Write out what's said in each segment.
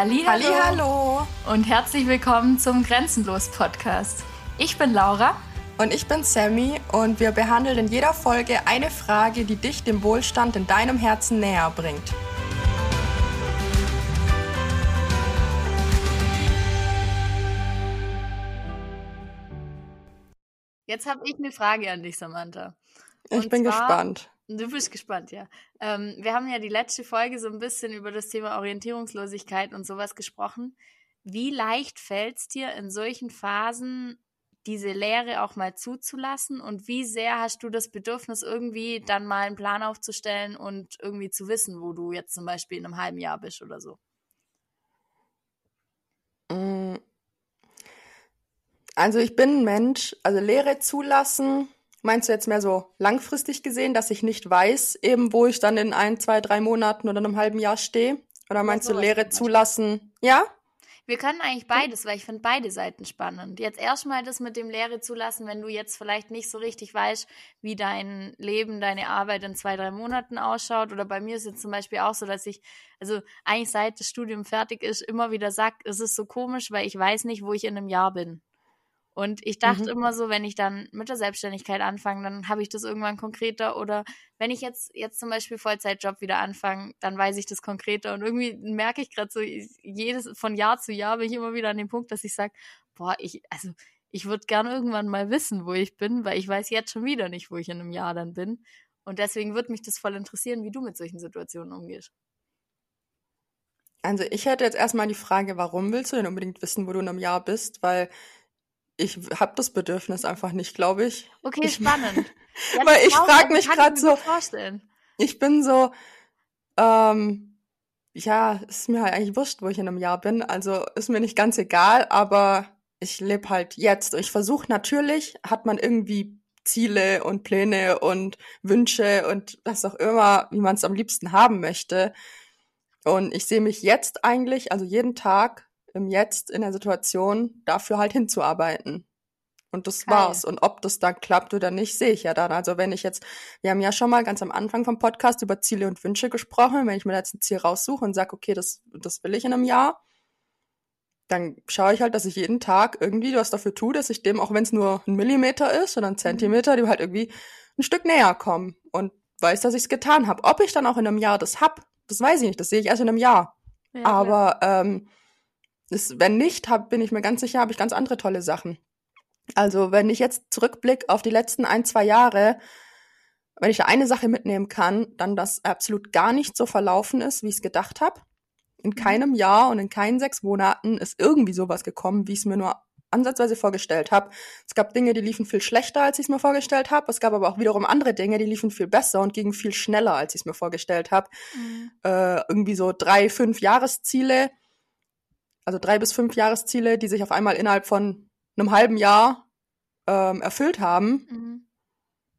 Hallihallo. Hallihallo. Und herzlich willkommen zum Grenzenlos Podcast. Ich bin Laura. Und ich bin Sammy und wir behandeln in jeder Folge eine Frage, die dich dem Wohlstand in deinem Herzen näher bringt. Jetzt habe ich eine Frage an dich, Samantha. Und ich bin gespannt. Du bist gespannt, ja. Ähm, wir haben ja die letzte Folge so ein bisschen über das Thema Orientierungslosigkeit und sowas gesprochen. Wie leicht fällt es dir in solchen Phasen, diese Lehre auch mal zuzulassen? Und wie sehr hast du das Bedürfnis, irgendwie dann mal einen Plan aufzustellen und irgendwie zu wissen, wo du jetzt zum Beispiel in einem halben Jahr bist oder so? Mm. Also ich bin ein Mensch, also Lehre zulassen Meinst du jetzt mehr so langfristig gesehen, dass ich nicht weiß, eben wo ich dann in ein, zwei, drei Monaten oder einem halben Jahr stehe? Oder meinst ja, du Lehre zulassen? Ja? Wir können eigentlich beides, weil ich finde beide Seiten spannend. Jetzt erstmal das mit dem Lehre zulassen, wenn du jetzt vielleicht nicht so richtig weißt, wie dein Leben, deine Arbeit in zwei, drei Monaten ausschaut. Oder bei mir ist es zum Beispiel auch so, dass ich, also eigentlich seit das Studium fertig ist, immer wieder sage, es ist so komisch, weil ich weiß nicht, wo ich in einem Jahr bin. Und ich dachte mhm. immer so, wenn ich dann mit der Selbstständigkeit anfange, dann habe ich das irgendwann konkreter. Oder wenn ich jetzt, jetzt zum Beispiel Vollzeitjob wieder anfange, dann weiß ich das konkreter. Und irgendwie merke ich gerade so, jedes, von Jahr zu Jahr bin ich immer wieder an dem Punkt, dass ich sage, boah, ich, also ich würde gern irgendwann mal wissen, wo ich bin, weil ich weiß jetzt schon wieder nicht, wo ich in einem Jahr dann bin. Und deswegen würde mich das voll interessieren, wie du mit solchen Situationen umgehst. Also ich hätte jetzt erstmal die Frage, warum willst du denn unbedingt wissen, wo du in einem Jahr bist? Weil ich habe das Bedürfnis einfach nicht, glaube ich. Okay, ich, spannend. Ja, weil ich frage mich gerade so. Vorstellen. Ich bin so, ähm, ja, ist mir halt eigentlich wurscht, wo ich in einem Jahr bin. Also ist mir nicht ganz egal, aber ich lebe halt jetzt. Ich versuche natürlich, hat man irgendwie Ziele und Pläne und Wünsche und was auch immer, wie man es am liebsten haben möchte. Und ich sehe mich jetzt eigentlich, also jeden Tag im Jetzt in der Situation dafür halt hinzuarbeiten. Und das Geil. war's. Und ob das dann klappt oder nicht, sehe ich ja dann. Also wenn ich jetzt, wir haben ja schon mal ganz am Anfang vom Podcast über Ziele und Wünsche gesprochen. Wenn ich mir jetzt ein Ziel raussuche und sage, okay, das, das will ich in einem Jahr, dann schaue ich halt, dass ich jeden Tag irgendwie was dafür tue, dass ich dem, auch wenn es nur ein Millimeter ist oder ein mhm. Zentimeter, dem halt irgendwie ein Stück näher komme und weiß, dass ich es getan habe. Ob ich dann auch in einem Jahr das hab, das weiß ich nicht. Das sehe ich erst in einem Jahr. Ja, Aber ähm, das, wenn nicht, hab, bin ich mir ganz sicher, habe ich ganz andere tolle Sachen. Also wenn ich jetzt zurückblicke auf die letzten ein, zwei Jahre, wenn ich da eine Sache mitnehmen kann, dann, dass absolut gar nicht so verlaufen ist, wie ich es gedacht habe. In mhm. keinem Jahr und in keinen sechs Monaten ist irgendwie sowas gekommen, wie ich es mir nur ansatzweise vorgestellt habe. Es gab Dinge, die liefen viel schlechter, als ich es mir vorgestellt habe. Es gab aber auch wiederum andere Dinge, die liefen viel besser und gingen viel schneller, als ich es mir vorgestellt habe. Mhm. Äh, irgendwie so drei, fünf Jahresziele, also drei bis fünf Jahresziele, die sich auf einmal innerhalb von einem halben Jahr ähm, erfüllt haben. Mhm.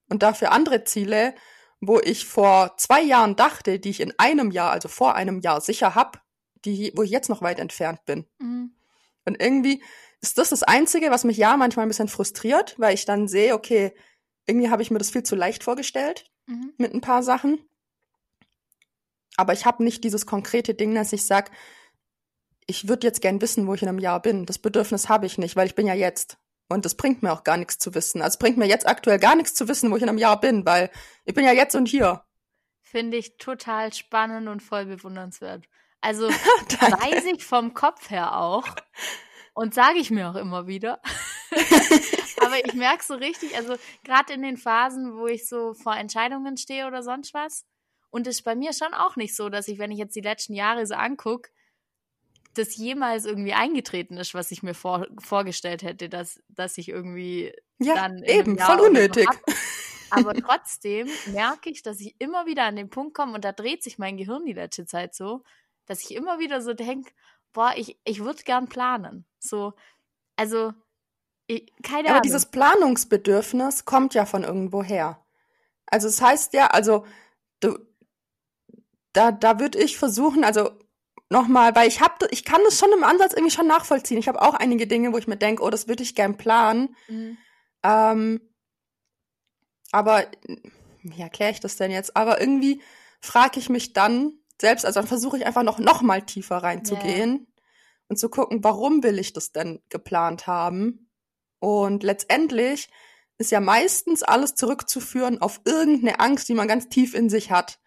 Und dafür andere Ziele, wo ich vor zwei Jahren dachte, die ich in einem Jahr, also vor einem Jahr sicher hab, die, wo ich jetzt noch weit entfernt bin. Mhm. Und irgendwie ist das das Einzige, was mich ja manchmal ein bisschen frustriert, weil ich dann sehe, okay, irgendwie habe ich mir das viel zu leicht vorgestellt mhm. mit ein paar Sachen. Aber ich habe nicht dieses konkrete Ding, dass ich sage, ich würde jetzt gern wissen, wo ich in einem Jahr bin. Das Bedürfnis habe ich nicht, weil ich bin ja jetzt. Und das bringt mir auch gar nichts zu wissen. Also es bringt mir jetzt aktuell gar nichts zu wissen, wo ich in einem Jahr bin, weil ich bin ja jetzt und hier. Finde ich total spannend und voll bewundernswert. Also weiß ich vom Kopf her auch. Und sage ich mir auch immer wieder. Aber ich merke so richtig, also gerade in den Phasen, wo ich so vor Entscheidungen stehe oder sonst was. Und es ist bei mir schon auch nicht so, dass ich, wenn ich jetzt die letzten Jahre so angucke, das jemals irgendwie eingetreten ist, was ich mir vor, vorgestellt hätte, dass, dass ich irgendwie ja, dann eben voll unnötig. Aber trotzdem merke ich, dass ich immer wieder an den Punkt komme und da dreht sich mein Gehirn die letzte Zeit so, dass ich immer wieder so denke, boah, ich, ich würde gern planen. So, also, ich, keine Aber Ahnung. dieses Planungsbedürfnis kommt ja von irgendwo her. Also es das heißt ja, also du, da, da würde ich versuchen, also nochmal, weil ich habe, ich kann das schon im Ansatz irgendwie schon nachvollziehen. Ich habe auch einige Dinge, wo ich mir denke, oh, das würde ich gern planen. Mhm. Ähm, aber wie erkläre ich das denn jetzt? Aber irgendwie frage ich mich dann selbst, also dann versuche ich einfach noch noch mal tiefer reinzugehen. Yeah. und zu gucken, warum will ich das denn geplant haben? Und letztendlich ist ja meistens alles zurückzuführen auf irgendeine Angst, die man ganz tief in sich hat,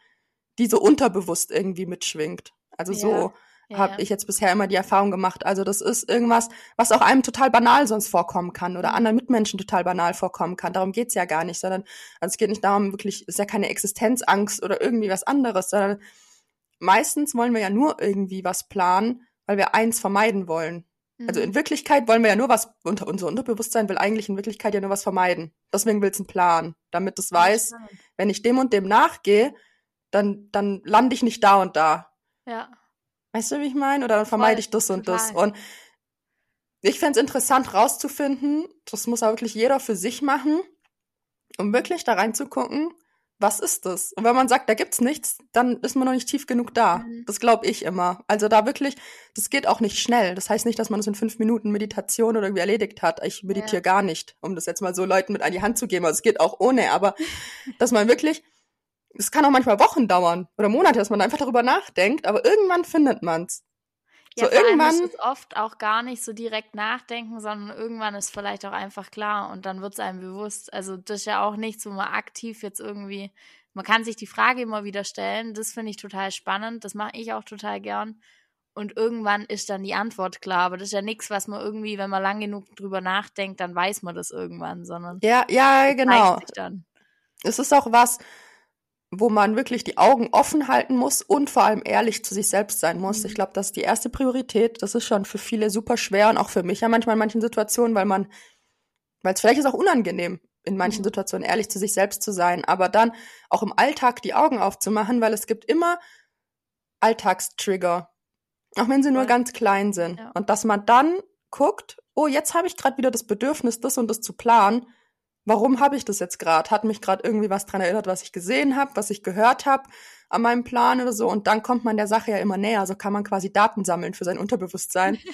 die so unterbewusst irgendwie mitschwingt. Also ja. so ja, habe ich jetzt bisher immer die Erfahrung gemacht. Also das ist irgendwas, was auch einem total banal sonst vorkommen kann oder mhm. anderen Mitmenschen total banal vorkommen kann. Darum geht's ja gar nicht, sondern also es geht nicht darum, wirklich, ist ja keine Existenzangst oder irgendwie was anderes, sondern meistens wollen wir ja nur irgendwie was planen, weil wir eins vermeiden wollen. Also in mhm. Wirklichkeit wollen wir ja nur was, unter unser Unterbewusstsein will eigentlich in Wirklichkeit ja nur was vermeiden. Deswegen will es einen Plan, damit es weiß, wenn ich dem und dem nachgehe, dann, dann lande ich nicht da und da. Ja. Weißt du, wie ich meine? Oder dann vermeide ich das und das. Und ich fände es interessant rauszufinden, das muss auch wirklich jeder für sich machen, um wirklich da reinzugucken, was ist das? Und wenn man sagt, da gibt's nichts, dann ist man noch nicht tief genug da. Mhm. Das glaube ich immer. Also da wirklich, das geht auch nicht schnell. Das heißt nicht, dass man das in fünf Minuten Meditation oder irgendwie erledigt hat. Ich meditiere ja. gar nicht, um das jetzt mal so Leuten mit an die Hand zu geben. Also es geht auch ohne, aber dass man wirklich es kann auch manchmal Wochen dauern oder Monate, dass man einfach darüber nachdenkt, aber irgendwann findet man's. Ja, so irgendwann ist es oft auch gar nicht so direkt nachdenken, sondern irgendwann ist vielleicht auch einfach klar und dann wird es einem bewusst. Also das ist ja auch nichts, wo man aktiv jetzt irgendwie, man kann sich die Frage immer wieder stellen. Das finde ich total spannend. Das mache ich auch total gern. Und irgendwann ist dann die Antwort klar. Aber das ist ja nichts, was man irgendwie, wenn man lang genug drüber nachdenkt, dann weiß man das irgendwann, sondern ja, ja, genau. Es ist auch was, wo man wirklich die Augen offen halten muss und vor allem ehrlich zu sich selbst sein muss. Mhm. Ich glaube, das ist die erste Priorität. Das ist schon für viele super schwer und auch für mich ja manchmal in manchen Situationen, weil man, weil es vielleicht ist auch unangenehm, in manchen mhm. Situationen ehrlich zu sich selbst zu sein, aber dann auch im Alltag die Augen aufzumachen, weil es gibt immer Alltagstrigger, auch wenn sie nur ja. ganz klein sind. Ja. Und dass man dann guckt, oh, jetzt habe ich gerade wieder das Bedürfnis, das und das zu planen warum habe ich das jetzt gerade? Hat mich gerade irgendwie was dran erinnert, was ich gesehen habe, was ich gehört habe an meinem Plan oder so. Und dann kommt man der Sache ja immer näher. So kann man quasi Daten sammeln für sein Unterbewusstsein.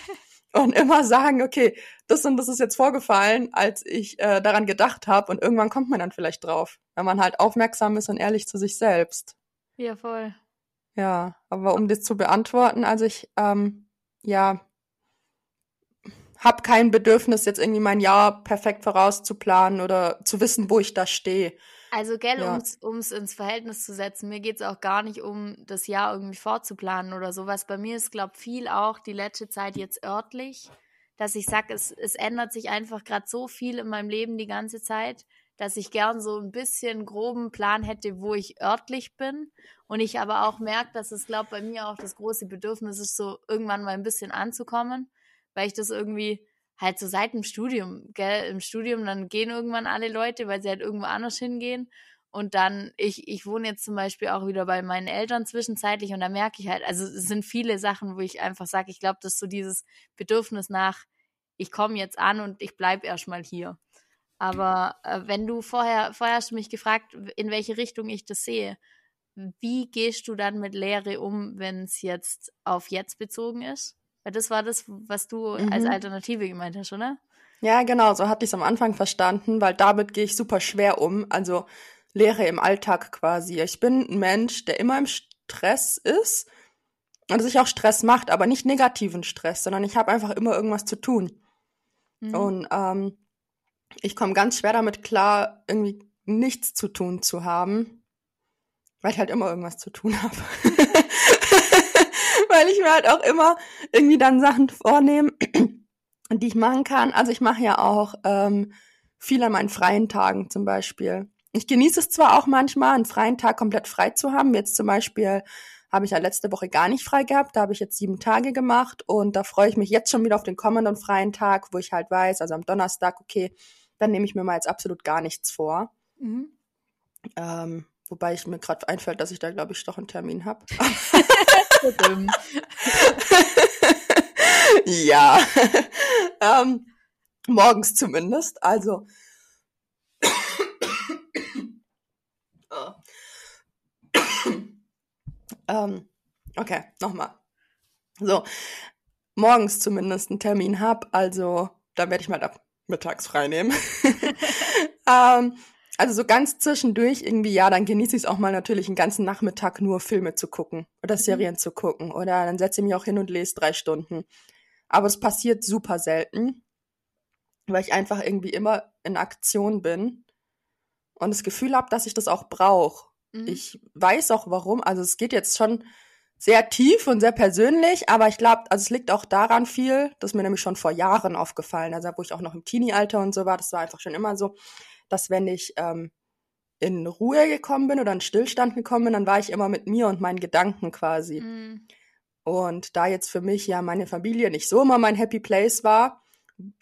und immer sagen, okay, das und das ist jetzt vorgefallen, als ich äh, daran gedacht habe. Und irgendwann kommt man dann vielleicht drauf, wenn man halt aufmerksam ist und ehrlich zu sich selbst. Ja, voll. Ja, aber um das zu beantworten, also ich, ähm, ja, habe kein Bedürfnis, jetzt irgendwie mein Jahr perfekt vorauszuplanen oder zu wissen, wo ich da stehe. Also, gell, ja. um es ins Verhältnis zu setzen, mir geht es auch gar nicht um das Jahr irgendwie vorzuplanen oder sowas. Bei mir ist, glaube ich, viel auch die letzte Zeit jetzt örtlich, dass ich sage, es, es ändert sich einfach gerade so viel in meinem Leben die ganze Zeit, dass ich gern so ein bisschen groben Plan hätte, wo ich örtlich bin. Und ich aber auch merke, dass es, glaube bei mir auch das große Bedürfnis ist, so irgendwann mal ein bisschen anzukommen weil ich das irgendwie halt so seit dem Studium, gell, im Studium, dann gehen irgendwann alle Leute, weil sie halt irgendwo anders hingehen. Und dann, ich, ich wohne jetzt zum Beispiel auch wieder bei meinen Eltern zwischenzeitlich und da merke ich halt, also es sind viele Sachen, wo ich einfach sage, ich glaube, das ist so dieses Bedürfnis nach, ich komme jetzt an und ich bleibe erstmal hier. Aber äh, wenn du vorher, vorher hast du mich gefragt, in welche Richtung ich das sehe. Wie gehst du dann mit Lehre um, wenn es jetzt auf jetzt bezogen ist? Weil das war das, was du mhm. als Alternative gemeint hast, oder? Ja, genau, so hatte ich es am Anfang verstanden, weil damit gehe ich super schwer um. Also Lehre im Alltag quasi. Ich bin ein Mensch, der immer im Stress ist und sich auch Stress macht, aber nicht negativen Stress, sondern ich habe einfach immer irgendwas zu tun. Mhm. Und ähm, ich komme ganz schwer damit klar, irgendwie nichts zu tun zu haben, weil ich halt immer irgendwas zu tun habe. Weil ich mir halt auch immer irgendwie dann Sachen vornehme, die ich machen kann. Also ich mache ja auch ähm, viel an meinen freien Tagen zum Beispiel. Ich genieße es zwar auch manchmal, einen freien Tag komplett frei zu haben. Jetzt zum Beispiel habe ich ja letzte Woche gar nicht frei gehabt. Da habe ich jetzt sieben Tage gemacht und da freue ich mich jetzt schon wieder auf den kommenden freien Tag, wo ich halt weiß, also am Donnerstag, okay, dann nehme ich mir mal jetzt absolut gar nichts vor. Mhm. Ähm, wobei ich mir gerade einfällt, dass ich da, glaube ich, doch einen Termin habe. ja, ähm, morgens zumindest. Also, oh. ähm, okay, nochmal. So, morgens zumindest einen Termin hab, also da werde ich mal ab mittags frei nehmen. ähm, also so ganz zwischendurch irgendwie, ja, dann genieße ich es auch mal natürlich einen ganzen Nachmittag nur Filme zu gucken oder mhm. Serien zu gucken. Oder dann setze ich mich auch hin und lese drei Stunden. Aber es passiert super selten, weil ich einfach irgendwie immer in Aktion bin und das Gefühl habe, dass ich das auch brauche. Mhm. Ich weiß auch warum. Also es geht jetzt schon sehr tief und sehr persönlich, aber ich glaube, also es liegt auch daran viel, das ist mir nämlich schon vor Jahren aufgefallen, also wo ich auch noch im Teenie-Alter und so war, das war einfach schon immer so, dass wenn ich ähm, in Ruhe gekommen bin oder in Stillstand gekommen bin, dann war ich immer mit mir und meinen Gedanken quasi. Mhm. Und da jetzt für mich ja meine Familie nicht so immer mein Happy Place war,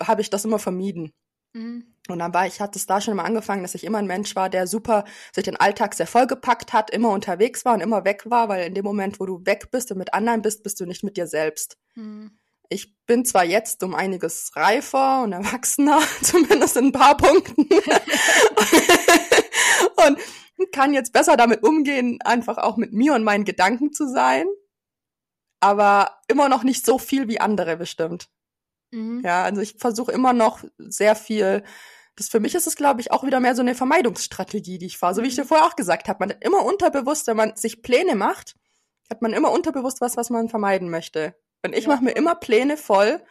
habe ich das immer vermieden. Mhm. Und dann war ich, hatte es da schon mal angefangen, dass ich immer ein Mensch war, der super sich den Alltag sehr vollgepackt hat, immer unterwegs war und immer weg war, weil in dem Moment, wo du weg bist und mit anderen bist, bist du nicht mit dir selbst. Mhm. Ich bin zwar jetzt um einiges reifer und erwachsener, zumindest in ein paar Punkten. und kann jetzt besser damit umgehen, einfach auch mit mir und meinen Gedanken zu sein. Aber immer noch nicht so viel wie andere bestimmt. Mhm. Ja, also ich versuche immer noch sehr viel das für mich ist es, glaube ich, auch wieder mehr so eine Vermeidungsstrategie, die ich fahre. So wie ich dir vorher auch gesagt habe. Man hat immer unterbewusst, wenn man sich Pläne macht, hat man immer unterbewusst was, was man vermeiden möchte. Und ich ja. mache mir immer Pläne voll,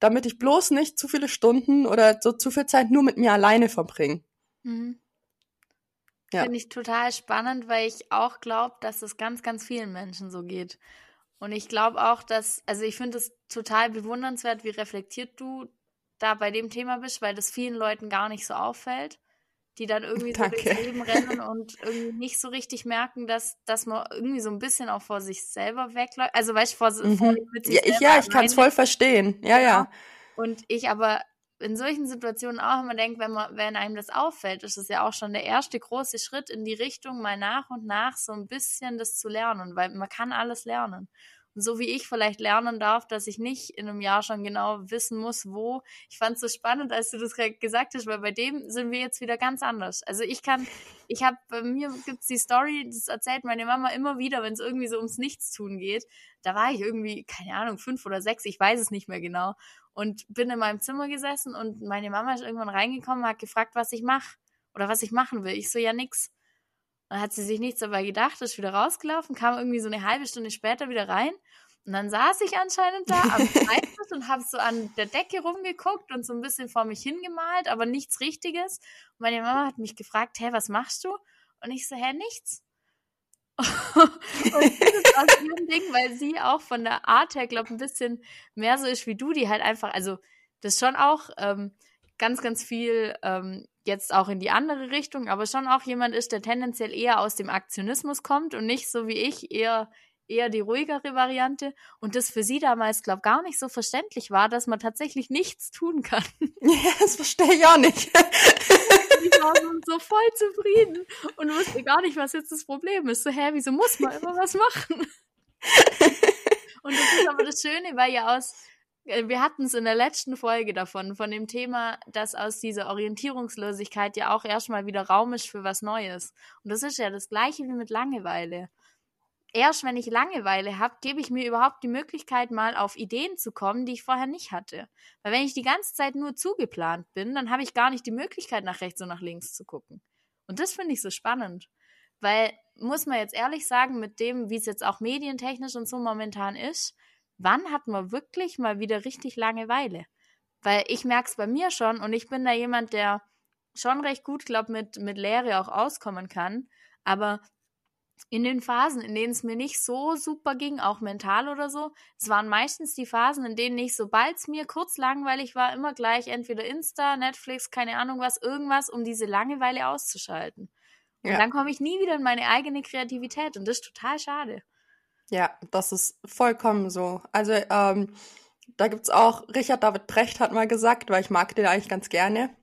damit ich bloß nicht zu viele Stunden oder so zu viel Zeit nur mit mir alleine verbringe. Mhm. Ja. Finde ich total spannend, weil ich auch glaube, dass es ganz, ganz vielen Menschen so geht. Und ich glaube auch, dass, also ich finde es total bewundernswert, wie reflektiert du da bei dem Thema bist, weil das vielen Leuten gar nicht so auffällt, die dann irgendwie Danke. so durchs Leben rennen und irgendwie nicht so richtig merken, dass, dass man irgendwie so ein bisschen auch vor sich selber wegläuft. Also weißt du, vor, mhm. vor ja, ich, ja, ich kann es voll verstehen. Ja, ja. Und ich aber in solchen Situationen auch immer denke, wenn man, wenn einem das auffällt, ist es ja auch schon der erste große Schritt in die Richtung, mal nach und nach so ein bisschen das zu lernen, weil man kann alles lernen so wie ich vielleicht lernen darf, dass ich nicht in einem Jahr schon genau wissen muss, wo. Ich fand es so spannend, als du das gesagt hast, weil bei dem sind wir jetzt wieder ganz anders. Also ich kann, ich habe, bei mir gibt's die Story, das erzählt meine Mama immer wieder, wenn es irgendwie so ums Nichtstun geht. Da war ich irgendwie, keine Ahnung, fünf oder sechs, ich weiß es nicht mehr genau. Und bin in meinem Zimmer gesessen und meine Mama ist irgendwann reingekommen, hat gefragt, was ich mache oder was ich machen will. Ich so, ja, nix. Dann hat sie sich nichts dabei gedacht, ist wieder rausgelaufen, kam irgendwie so eine halbe Stunde später wieder rein. Und dann saß ich anscheinend da am Schreibtisch und habe so an der Decke rumgeguckt und so ein bisschen vor mich hingemalt, aber nichts Richtiges. Und meine Mama hat mich gefragt, hä, was machst du? Und ich so, hä, nichts. und das ist aus ihrem Ding, weil sie auch von der Art her, glaube ein bisschen mehr so ist wie du, die halt einfach, also das schon auch ähm, ganz, ganz viel ähm, jetzt auch in die andere Richtung, aber schon auch jemand ist, der tendenziell eher aus dem Aktionismus kommt und nicht so wie ich eher eher die ruhigere Variante und das für sie damals, glaube gar nicht so verständlich war, dass man tatsächlich nichts tun kann. Ja, das verstehe ich auch nicht. Die war so voll zufrieden und wusste gar nicht, was jetzt das Problem ist. So, hä, wieso muss man immer was machen? Und das ist aber das Schöne, weil ja aus wir hatten es in der letzten Folge davon, von dem Thema, dass aus dieser Orientierungslosigkeit ja auch erstmal wieder Raum ist für was Neues. Und das ist ja das gleiche wie mit Langeweile. Erst wenn ich Langeweile habe, gebe ich mir überhaupt die Möglichkeit, mal auf Ideen zu kommen, die ich vorher nicht hatte. Weil wenn ich die ganze Zeit nur zugeplant bin, dann habe ich gar nicht die Möglichkeit, nach rechts und nach links zu gucken. Und das finde ich so spannend. Weil, muss man jetzt ehrlich sagen, mit dem, wie es jetzt auch medientechnisch und so momentan ist, wann hat man wirklich mal wieder richtig Langeweile? Weil ich merke es bei mir schon und ich bin da jemand, der schon recht gut, glaube mit mit Lehre auch auskommen kann. Aber in den Phasen, in denen es mir nicht so super ging, auch mental oder so, es waren meistens die Phasen, in denen ich, sobald es mir kurz langweilig war, immer gleich entweder Insta, Netflix, keine Ahnung was, irgendwas, um diese Langeweile auszuschalten. Und ja. dann komme ich nie wieder in meine eigene Kreativität und das ist total schade. Ja, das ist vollkommen so. Also ähm, da gibt's auch, Richard David Brecht hat mal gesagt, weil ich mag den eigentlich ganz gerne.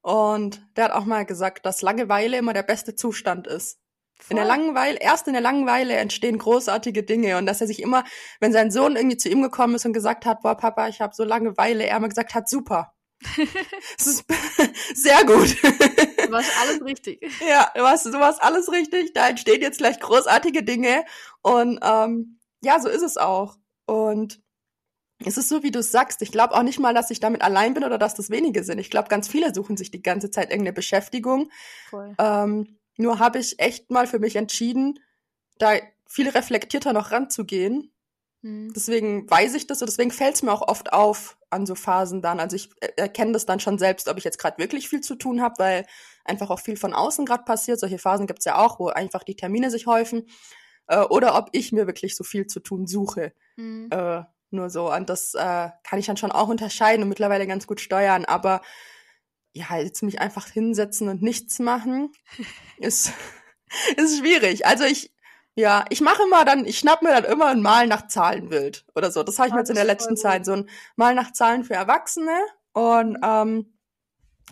Und der hat auch mal gesagt, dass Langeweile immer der beste Zustand ist. Voll. In der Langeweile, erst in der Langeweile entstehen großartige Dinge und dass er sich immer, wenn sein Sohn irgendwie zu ihm gekommen ist und gesagt hat, boah Papa, ich habe so Langeweile, er immer gesagt hat, super. das ist sehr gut. Du warst alles richtig. Ja, du warst, du warst alles richtig. Da entstehen jetzt gleich großartige Dinge. Und ähm, ja, so ist es auch. Und es ist so, wie du es sagst. Ich glaube auch nicht mal, dass ich damit allein bin oder dass das wenige sind. Ich glaube, ganz viele suchen sich die ganze Zeit irgendeine Beschäftigung. Voll. Ähm, nur habe ich echt mal für mich entschieden, da viel reflektierter noch ranzugehen Mhm. Deswegen weiß ich das und deswegen fällt es mir auch oft auf an so Phasen dann. Also ich erkenne das dann schon selbst, ob ich jetzt gerade wirklich viel zu tun habe, weil einfach auch viel von außen gerade passiert. Solche Phasen gibt's ja auch, wo einfach die Termine sich häufen. Äh, oder ob ich mir wirklich so viel zu tun suche. Mhm. Äh, nur so. Und das äh, kann ich dann schon auch unterscheiden und mittlerweile ganz gut steuern. Aber ja, jetzt mich einfach hinsetzen und nichts machen, ist, ist schwierig. Also ich, ja, ich mache immer dann, ich schnapp mir dann immer ein Mal nach Zahlenbild oder so. Das habe ich mir jetzt in der letzten Zeit, so ein Mal nach Zahlen für Erwachsene. Und ähm,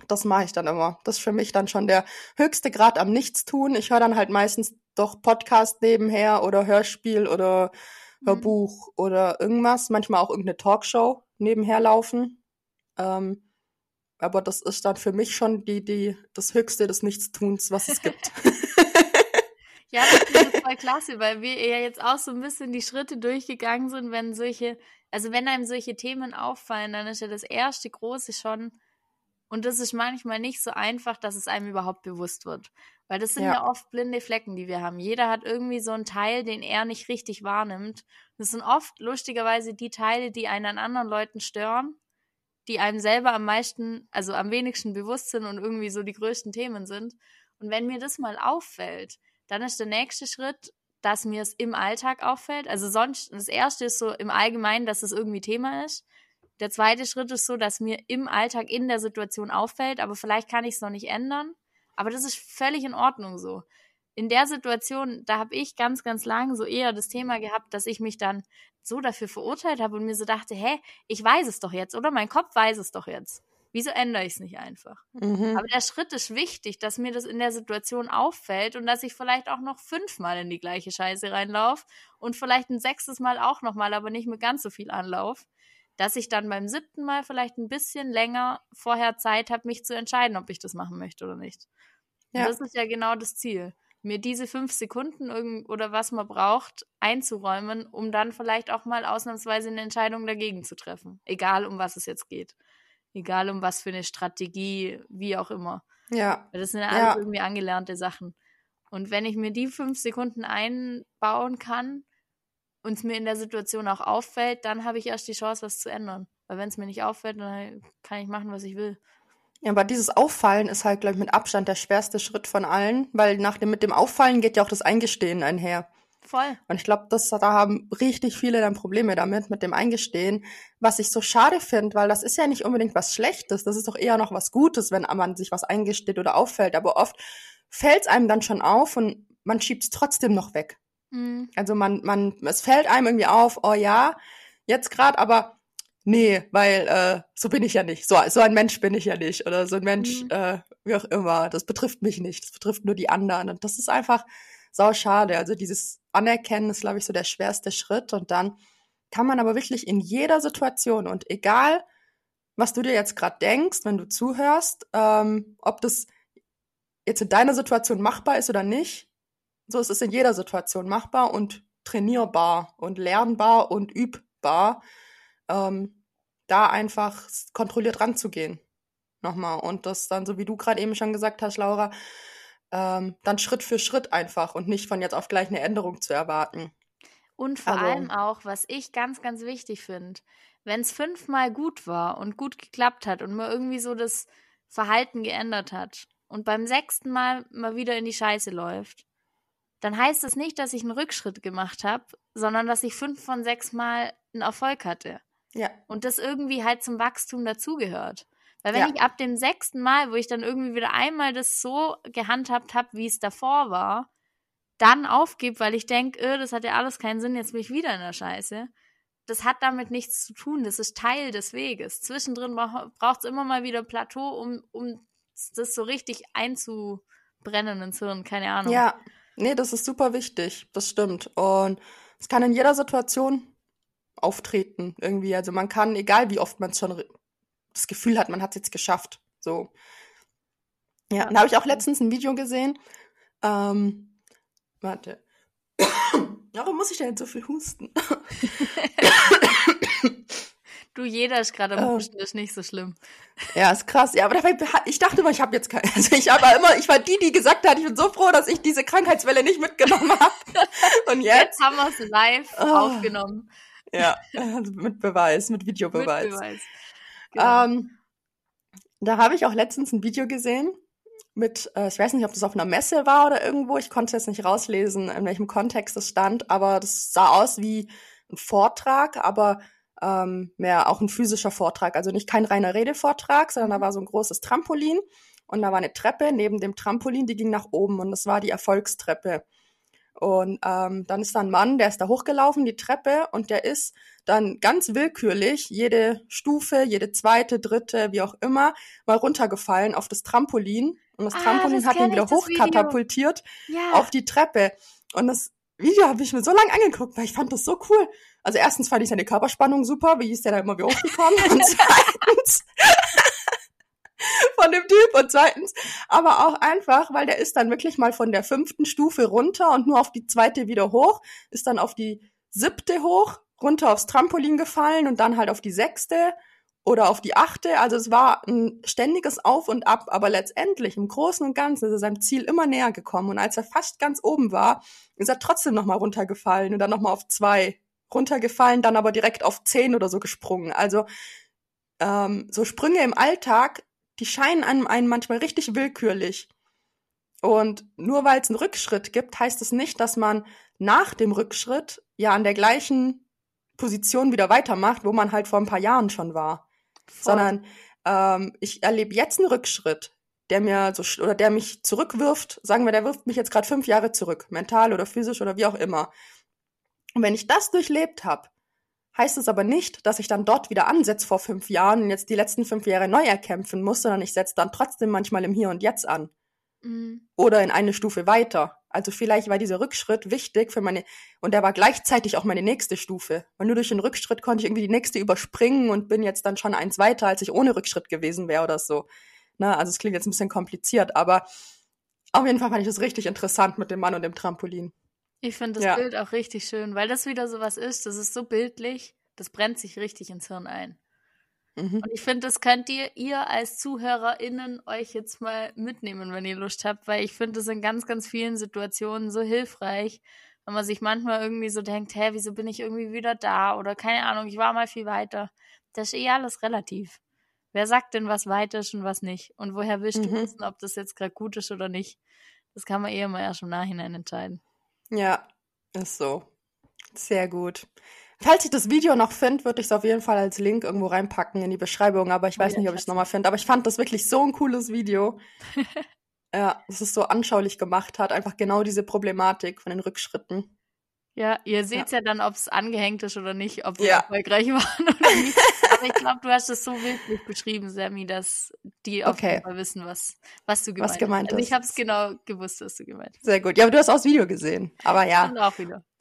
das mache ich dann immer. Das ist für mich dann schon der höchste Grad am Nichtstun. Ich höre dann halt meistens doch Podcast nebenher oder Hörspiel oder. Hörbuch mhm. oder irgendwas. Manchmal auch irgendeine Talkshow nebenher laufen. Ähm, aber das ist dann für mich schon die, die, das Höchste des Nichtstuns, was es gibt. ja, das ist voll klasse, weil wir ja jetzt auch so ein bisschen die Schritte durchgegangen sind, wenn solche, also wenn einem solche Themen auffallen, dann ist ja das erste große schon, und das ist manchmal nicht so einfach, dass es einem überhaupt bewusst wird. Weil das sind ja. ja. oft blinde Flecken, die wir haben. Jeder hat irgendwie so einen Teil, den er nicht richtig wahrnimmt. Das sind oft lustigerweise die Teile, die einen an anderen Leuten stören die einem selber am meisten, also am wenigsten bewusst sind und irgendwie so die größten Themen sind. Und wenn mir das mal auffällt, dann ist der nächste Schritt, dass mir es im Alltag auffällt. Also sonst, das erste ist so im Allgemeinen, dass es irgendwie Thema ist. Der zweite Schritt ist so, dass mir im Alltag in der Situation auffällt, aber vielleicht kann ich es noch nicht ändern. Aber das ist völlig in Ordnung so in der Situation, da habe ich ganz, ganz lange so eher das Thema gehabt, dass ich mich dann so dafür verurteilt habe und mir so dachte, hä, ich weiß es doch jetzt, oder? Mein Kopf weiß es doch jetzt. Wieso ändere ich es nicht einfach? Mhm. Aber der Schritt ist wichtig, dass mir das in der Situation auffällt und dass ich vielleicht auch noch fünfmal in die gleiche Scheiße reinlaufe und vielleicht ein sechstes Mal auch nochmal, aber nicht mit ganz so viel Anlauf, dass ich dann beim siebten Mal vielleicht ein bisschen länger vorher Zeit habe, mich zu entscheiden, ob ich das machen möchte oder nicht. Ja. Das ist ja genau das Ziel mir diese fünf Sekunden oder was man braucht einzuräumen, um dann vielleicht auch mal ausnahmsweise eine Entscheidung dagegen zu treffen. Egal, um was es jetzt geht. Egal, um was für eine Strategie, wie auch immer. Ja. Das sind ja alles ja. irgendwie angelernte Sachen. Und wenn ich mir die fünf Sekunden einbauen kann und es mir in der Situation auch auffällt, dann habe ich erst die Chance, was zu ändern. Weil wenn es mir nicht auffällt, dann kann ich machen, was ich will. Ja, aber dieses Auffallen ist halt, glaube ich, mit Abstand der schwerste Schritt von allen, weil nach dem, mit dem Auffallen geht ja auch das Eingestehen einher. Voll. Und ich glaube, das, da haben richtig viele dann Probleme damit, mit dem Eingestehen, was ich so schade finde, weil das ist ja nicht unbedingt was Schlechtes, das ist doch eher noch was Gutes, wenn man sich was eingesteht oder auffällt, aber oft fällt es einem dann schon auf und man schiebt es trotzdem noch weg. Mhm. Also man, man, es fällt einem irgendwie auf, oh ja, jetzt gerade, aber nee, weil äh, so bin ich ja nicht. So, so ein Mensch bin ich ja nicht. Oder so ein Mensch, mhm. äh, wie auch immer. Das betrifft mich nicht. Das betrifft nur die anderen. Und das ist einfach sau schade. Also dieses Anerkennen ist, glaube ich, so der schwerste Schritt. Und dann kann man aber wirklich in jeder Situation und egal, was du dir jetzt gerade denkst, wenn du zuhörst, ähm, ob das jetzt in deiner Situation machbar ist oder nicht, so ist es in jeder Situation machbar und trainierbar und lernbar und übbar. Ähm, da einfach kontrolliert ranzugehen. Nochmal. Und das dann, so wie du gerade eben schon gesagt hast, Laura, ähm, dann Schritt für Schritt einfach und nicht von jetzt auf gleich eine Änderung zu erwarten. Und vor also, allem auch, was ich ganz, ganz wichtig finde, wenn es fünfmal gut war und gut geklappt hat und man irgendwie so das Verhalten geändert hat und beim sechsten Mal mal wieder in die Scheiße läuft, dann heißt das nicht, dass ich einen Rückschritt gemacht habe, sondern dass ich fünf von sechs Mal einen Erfolg hatte. Ja. Und das irgendwie halt zum Wachstum dazugehört. Weil wenn ja. ich ab dem sechsten Mal, wo ich dann irgendwie wieder einmal das so gehandhabt habe, wie es davor war, dann aufgebe, weil ich denke, öh, das hat ja alles keinen Sinn, jetzt bin ich wieder in der Scheiße. Das hat damit nichts zu tun. Das ist Teil des Weges. Zwischendrin braucht es immer mal wieder Plateau, um, um das so richtig einzubrennen ins Hirn. Keine Ahnung. Ja, nee, das ist super wichtig. Das stimmt. Und es kann in jeder Situation auftreten irgendwie. Also man kann, egal wie oft man schon das Gefühl hat, man hat es jetzt geschafft. So. Ja, dann habe ich auch letztens ein Video gesehen. Ähm, warte. Warum muss ich denn jetzt so viel husten? du, jeder ist gerade am ähm. Husten, ist nicht so schlimm. Ja, ist krass. Ja, aber ich dachte immer, ich habe jetzt keine. Also ich habe immer, ich war die, die gesagt hat, ich bin so froh, dass ich diese Krankheitswelle nicht mitgenommen habe. Und jetzt? Jetzt haben wir es live oh. aufgenommen. Ja, also mit Beweis, mit Videobeweis. Mit Beweis. Genau. Ähm, da habe ich auch letztens ein Video gesehen mit, äh, ich weiß nicht, ob das auf einer Messe war oder irgendwo, ich konnte jetzt nicht rauslesen, in welchem Kontext es stand, aber das sah aus wie ein Vortrag, aber ähm, mehr auch ein physischer Vortrag, also nicht kein reiner Redevortrag, sondern da war so ein großes Trampolin und da war eine Treppe neben dem Trampolin, die ging nach oben und das war die Erfolgstreppe. Und ähm, dann ist da ein Mann, der ist da hochgelaufen, die Treppe, und der ist dann ganz willkürlich jede Stufe, jede zweite, dritte, wie auch immer, mal runtergefallen auf das Trampolin. Und das ah, Trampolin das hat ihn wieder hochkatapultiert ja. auf die Treppe. Und das Video habe ich mir so lange angeguckt, weil ich fand das so cool. Also erstens fand ich seine Körperspannung super, wie ist der da immer wieder hochgekommen? und zweitens von dem Typ und zweitens, aber auch einfach, weil der ist dann wirklich mal von der fünften Stufe runter und nur auf die zweite wieder hoch, ist dann auf die siebte hoch, runter aufs Trampolin gefallen und dann halt auf die sechste oder auf die achte. Also es war ein ständiges Auf und Ab, aber letztendlich im Großen und Ganzen ist er seinem Ziel immer näher gekommen. Und als er fast ganz oben war, ist er trotzdem nochmal runtergefallen und dann nochmal auf zwei runtergefallen, dann aber direkt auf zehn oder so gesprungen. Also ähm, so Sprünge im Alltag die scheinen einem, einem manchmal richtig willkürlich. Und nur weil es einen Rückschritt gibt, heißt es das nicht, dass man nach dem Rückschritt ja an der gleichen Position wieder weitermacht, wo man halt vor ein paar Jahren schon war. Voll. Sondern ähm, ich erlebe jetzt einen Rückschritt, der mir so oder der mich zurückwirft, sagen wir, der wirft mich jetzt gerade fünf Jahre zurück, mental oder physisch oder wie auch immer. Und wenn ich das durchlebt habe, heißt es aber nicht, dass ich dann dort wieder ansetze vor fünf Jahren und jetzt die letzten fünf Jahre neu erkämpfen muss, sondern ich setze dann trotzdem manchmal im Hier und Jetzt an. Mhm. Oder in eine Stufe weiter. Also vielleicht war dieser Rückschritt wichtig für meine, und der war gleichzeitig auch meine nächste Stufe. Weil nur durch den Rückschritt konnte ich irgendwie die nächste überspringen und bin jetzt dann schon eins weiter, als ich ohne Rückschritt gewesen wäre oder so. Na, also es klingt jetzt ein bisschen kompliziert, aber auf jeden Fall fand ich das richtig interessant mit dem Mann und dem Trampolin. Ich finde das ja. Bild auch richtig schön, weil das wieder so was ist. Das ist so bildlich. Das brennt sich richtig ins Hirn ein. Mhm. Und ich finde, das könnt ihr, ihr als ZuhörerInnen euch jetzt mal mitnehmen, wenn ihr Lust habt, weil ich finde das in ganz, ganz vielen Situationen so hilfreich, wenn man sich manchmal irgendwie so denkt, hä, wieso bin ich irgendwie wieder da? Oder keine Ahnung, ich war mal viel weiter. Das ist eh alles relativ. Wer sagt denn, was weit ist und was nicht? Und woher willst du mhm. wissen, ob das jetzt gerade gut ist oder nicht? Das kann man eh immer erst im Nachhinein entscheiden. Ja, ist so. Sehr gut. Falls ich das Video noch finde, würde ich es auf jeden Fall als Link irgendwo reinpacken in die Beschreibung, aber ich weiß ja, nicht, ob ich es nochmal finde. Aber ich fand das wirklich so ein cooles Video. ja, dass es so anschaulich gemacht hat, einfach genau diese Problematik von den Rückschritten. Ja, ihr seht ja. ja dann, ob es angehängt ist oder nicht, ob wir ja. erfolgreich waren oder nicht. Aber ich glaube, du hast es so bildlich beschrieben, Sammy, dass die auf okay. jeden Fall wissen, was, was du gemeint, was gemeint hast. Also ich habe es genau gewusst, was du gemeint hast. Sehr gut. Ja, aber du hast auch das Video gesehen. Aber ja.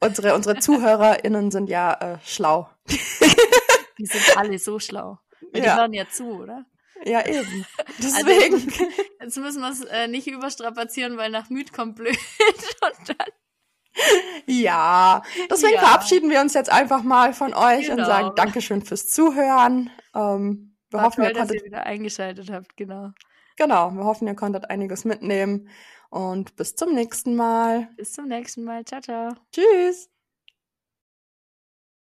Unsere, unsere ZuhörerInnen sind ja äh, schlau. Die sind alle so schlau. Die ja. hören ja zu, oder? Ja, eben. Also Deswegen. Also, jetzt müssen wir es äh, nicht überstrapazieren, weil nach Müd kommt blöd und dann ja, deswegen ja. verabschieden wir uns jetzt einfach mal von euch genau. und sagen Dankeschön fürs Zuhören. Ähm, wir War hoffen, toll, ihr konntet, dass ihr wieder eingeschaltet habt, genau. Genau, wir hoffen, ihr konntet einiges mitnehmen und bis zum nächsten Mal. Bis zum nächsten Mal. Ciao, ciao. Tschüss.